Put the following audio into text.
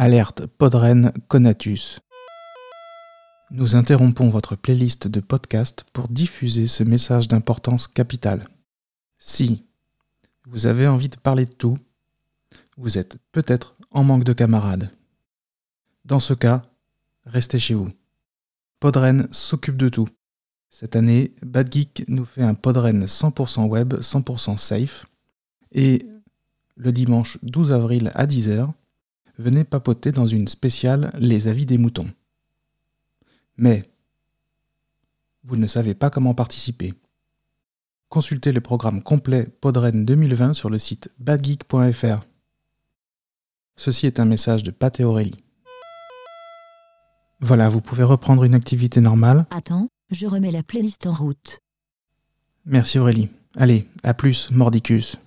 Alerte Podren Conatus. Nous interrompons votre playlist de podcast pour diffuser ce message d'importance capitale. Si vous avez envie de parler de tout, vous êtes peut-être en manque de camarades. Dans ce cas, restez chez vous. Podren s'occupe de tout. Cette année, Bad Geek nous fait un Podren 100% web, 100% safe. Et le dimanche 12 avril à 10h, venez papoter dans une spéciale Les avis des moutons. Mais vous ne savez pas comment participer. Consultez le programme complet Podren 2020 sur le site badgeek.fr. Ceci est un message de Pat et Aurélie. Voilà, vous pouvez reprendre une activité normale. Attends, je remets la playlist en route. Merci Aurélie. Allez, à plus, Mordicus.